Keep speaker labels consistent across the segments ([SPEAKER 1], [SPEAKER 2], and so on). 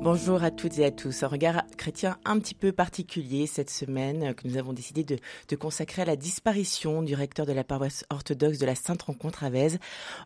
[SPEAKER 1] Bonjour à toutes et à tous. Un regard chrétien un petit peu particulier cette semaine que nous avons décidé de, consacrer à la disparition du recteur de la paroisse orthodoxe de la Sainte Rencontre à Vèze,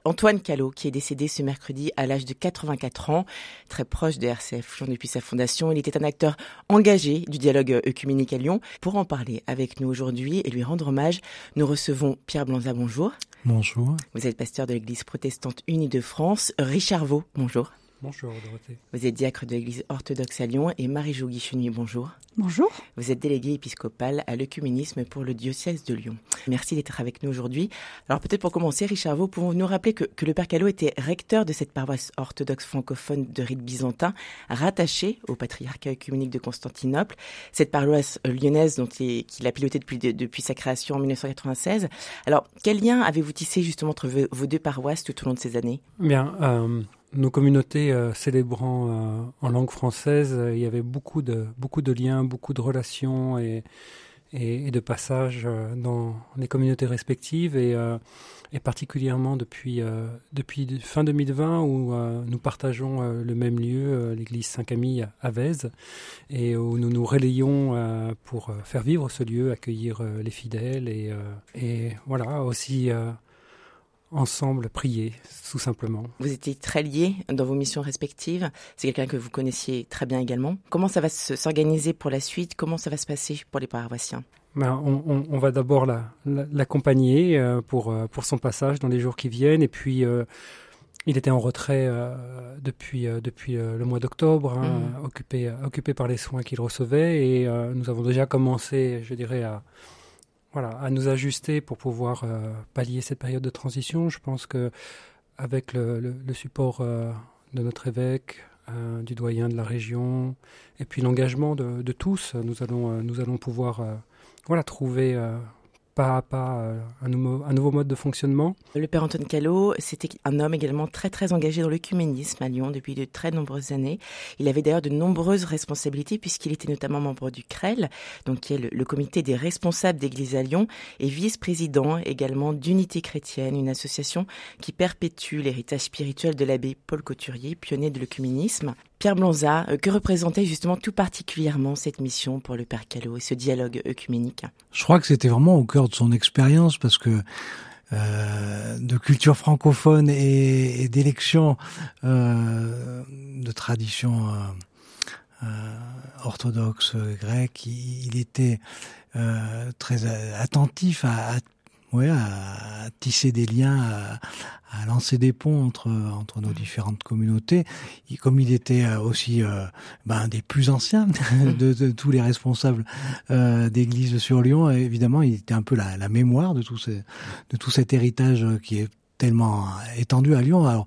[SPEAKER 1] Antoine Callot, qui est décédé ce mercredi à l'âge de 84 ans, très proche de RCF Lyon depuis sa fondation. Il était un acteur engagé du dialogue œcuménique à Lyon. Pour en parler avec nous aujourd'hui et lui rendre hommage, nous recevons Pierre Blanza, bonjour.
[SPEAKER 2] Bonjour.
[SPEAKER 1] Vous êtes pasteur de l'Église protestante unie de France. Richard Vaux, bonjour.
[SPEAKER 2] Bonjour Dorothée.
[SPEAKER 1] Vous êtes diacre de l'Église orthodoxe à Lyon et Marie-Jo Guicheny, bonjour.
[SPEAKER 3] Bonjour.
[SPEAKER 1] Vous êtes déléguée épiscopale à l'œcuménisme pour le diocèse de Lyon. Merci d'être avec nous aujourd'hui. Alors peut-être pour commencer, Richard Vaux, pouvons-vous nous rappeler que, le Père Callot était recteur de cette paroisse orthodoxe francophone de rite byzantin, rattachée au patriarcat œcuménique de Constantinople. Cette paroisse lyonnaise dont il, qu'il a pilotée depuis, depuis sa création en 1996. Alors quel lien avez-vous tissé justement entre vos, deux paroisses tout au long de ces années?
[SPEAKER 2] Bien. Euh nos communautés euh, célébrant euh, en langue française, euh, il y avait beaucoup de, beaucoup de liens, beaucoup de relations et, de passages dans les communautés respectives et, particulièrement depuis, fin 2020 où nous partageons le même lieu, l'église Saint-Camille à Vèze, et où nous nous relayons pour faire vivre ce lieu, accueillir les fidèles et voilà aussi ensemble prier, tout simplement.
[SPEAKER 1] Vous étiez très liés dans vos missions respectives. C'est quelqu'un que vous connaissiez très bien également. Comment ça va s'organiser pour la suite? Comment ça va se passer pour les paroissiens?
[SPEAKER 2] Ben, on, va d'abord l'accompagner euh, pour, euh, pour son passage dans les jours qui viennent. Et puis, euh, il était en retrait depuis, depuis le mois d'octobre, hein, mmh. occupé, occupé par les soins qu'il recevait. Et nous avons déjà commencé, je dirais, à voilà, à nous ajuster pour pouvoir euh, pallier cette période de transition. Je pense que avec le, support euh, de notre évêque, euh, du doyen de la région, et puis l'engagement de, de, tous, nous allons, nous allons pouvoir voilà, trouver pas pas euh, un, nouveau, mode de fonctionnement.
[SPEAKER 1] Le père Antoine Callot, c'était un homme également très très engagé dans l'œcuménisme à Lyon depuis de très nombreuses années. Il avait d'ailleurs de nombreuses responsabilités puisqu'il était notamment membre du CREL, donc qui est le, comité des responsables d'Église à Lyon, et vice-président également d'Unité chrétienne, une association qui perpétue l'héritage spirituel de l'abbé Paul Couturier, pionnier de l'œcuménisme. Pierre Blanza, euh, que représentait justement tout particulièrement cette mission pour le Père Callot et ce dialogue œcuménique
[SPEAKER 4] Je crois que c'était vraiment au cœur de son expérience parce que euh, de culture francophone et, d'élection euh, de tradition orthodoxe grecque, il, était très attentif à, à ouais, à tisser des liens, à, lancer des ponts entre entre nos différentes communautés. comme il était euh, aussi euh, ben, des plus anciens de, tous les responsables euh, d'église sur Lyon, évidemment, il était un peu la, la mémoire de tout ce, de tout cet héritage qui est tellement étendu à Lyon. Alors,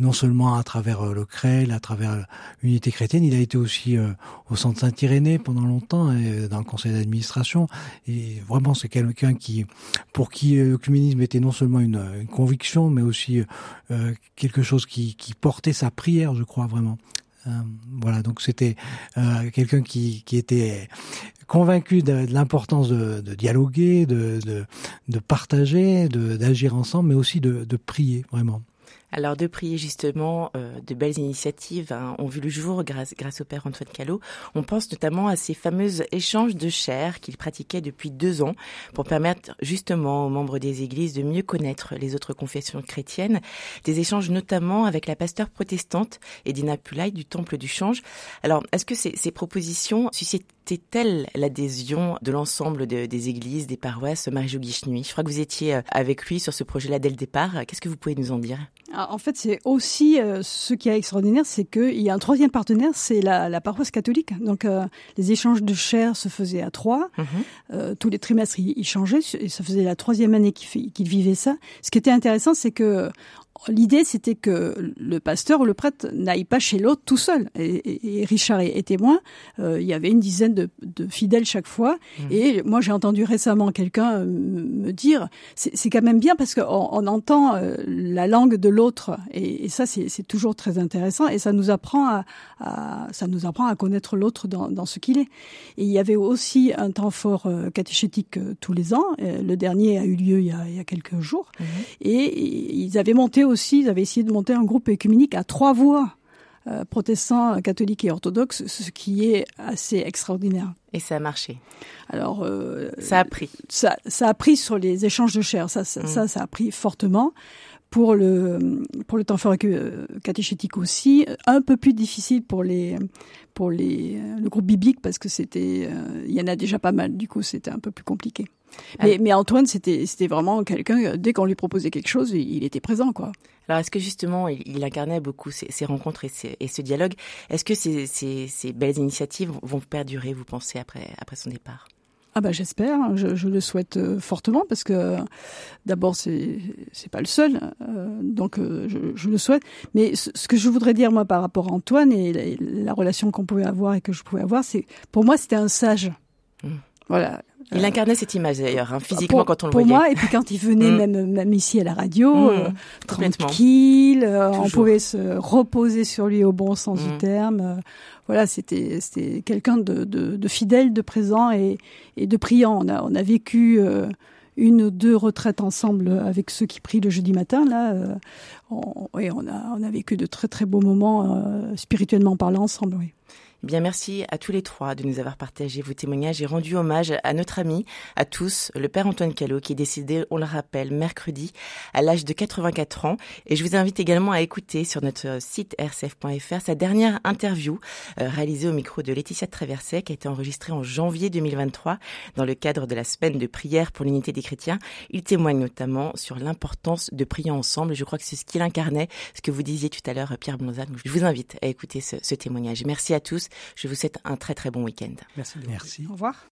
[SPEAKER 4] non seulement à travers euh, le CREL, à travers l'unité chrétienne, il a été aussi euh, au centre Saint-Irénée pendant longtemps, dans le conseil d'administration. Et vraiment, c'est quelqu'un qui, pour qui euh, l'œcuménisme était non seulement une, une conviction, mais aussi quelque chose qui, qui portait sa prière, je crois vraiment. Voilà, donc c'était quelqu'un qui, était convaincu de, l'importance de, dialoguer, de, de, partager, d'agir ensemble, mais aussi de prier, vraiment.
[SPEAKER 1] Alors de prier justement, euh, de belles initiatives hein, ont vu le jour grâce, grâce au Père Antoine Callot. On pense notamment à ces fameux échanges de chair qu'il pratiquait depuis deux ans pour permettre justement aux membres des églises de mieux connaître les autres confessions chrétiennes. Des échanges notamment avec la pasteur protestante Edina Pulay du Temple du Change. Alors est-ce que ces, ces propositions suscitaient-elles l'adhésion de l'ensemble des églises, des paroisses Marie-Jo Je crois que vous étiez euh, avec lui sur ce projet-là dès le départ. Qu'est-ce que vous pouvez nous en dire?
[SPEAKER 3] En fait, c'est aussi euh, ce qui est extraordinaire, c'est qu'il y a un troisième partenaire, c'est la, paroisse catholique. Donc, euh, les échanges de chair se faisaient à trois. Mhm. Euh, tous les trimestres, ils, changeaient. Et ça faisait la troisième année qu'ils vivaient ça. Ce qui était intéressant, c'est que l'idée, c'était que le pasteur ou le prêtre n'aille pas chez l'autre tout seul. Et, Richard est, témoin. Euh, il y avait une dizaine de, fidèles chaque fois. Mmh. Et moi, j'ai entendu récemment quelqu'un me dire, c'est quand même bien parce qu'on on entend euh, la langue de l'autre. Et, ça, c'est toujours très intéressant. Et ça nous apprend à, ça nous apprend à connaître l'autre dans, ce qu'il est. Et il y avait aussi un temps fort euh, catéchétique tous les ans. le dernier a eu lieu il y a, il y a quelques jours. Mmh. Et ils avaient monté aussi, ils avaient essayé de monter un groupe écuménique à trois voix. Euh, protestants, catholiques et orthodoxes, ce qui est assez extraordinaire.
[SPEAKER 1] Et ça a marché.
[SPEAKER 3] Alors,
[SPEAKER 1] euh, ça a pris.
[SPEAKER 3] Ça, ça a pris sur les échanges de chair. Ça, ça, mm. ça, a pris fortement. Pour le pour le temps fort catéchétique aussi, un peu plus difficile pour les pour les le groupe biblique parce que c'était euh, y en a déjà pas mal. Du coup, c'était un peu plus compliqué. Mais, mais Antoine, c'était vraiment quelqu'un. Dès qu'on lui proposait quelque chose, il était présent, quoi.
[SPEAKER 1] Alors, est-ce que justement, il, incarnait beaucoup ces, rencontres et, ce dialogue? Est-ce que ces, ces, belles initiatives vont perdurer, vous pensez, après, après son départ?
[SPEAKER 3] Ah bah j'espère, je, le souhaite euh, fortement parce que d'abord c'est c'est pas le seul, euh, donc euh, je, le souhaite. Mais ce, que je voudrais dire moi par rapport à Antoine et la, relation qu'on pouvait avoir et que je pouvais avoir, c'est pour moi c'était un sage. Mmh. Voilà,
[SPEAKER 1] il incarnait cette image d'ailleurs, hein, physiquement quand on le
[SPEAKER 3] voyait.
[SPEAKER 1] Pour
[SPEAKER 3] moi, et puis quand il venait mm. même, même ici à la radio, mm. euh, tranquille, euh, on pouvait se reposer sur lui au bon sens du mm. terme. Euh, voilà, c'était c'était quelqu'un de, de, de, fidèle, de présent et, et de priant. On a on a vécu une ou deux retraites ensemble avec ceux qui prient le jeudi matin. Là, on, et on a on a vécu de très très beaux moments spirituellement parlant ensemble. Oui.
[SPEAKER 1] Bien, merci à tous les trois de nous avoir partagé vos témoignages et rendu hommage à notre ami, à tous, le père Antoine Callot, qui est décédé, on le rappelle, mercredi, à l'âge de 84 ans. Et je vous invite également à écouter sur notre site rcf.fr sa dernière interview, euh, réalisée au micro de Laetitia Traverset, qui a été enregistrée en janvier 2023 dans le cadre de la semaine de prière pour l'unité des chrétiens. Il témoigne notamment sur l'importance de prier ensemble. Je crois que c'est ce qu'il incarnait, ce que vous disiez tout à l'heure, Pierre Blonzat. Je vous invite à écouter ce témoignage. Merci à tous. Je vous souhaite un très très bon week-end.
[SPEAKER 4] Merci. Merci.
[SPEAKER 3] Au revoir.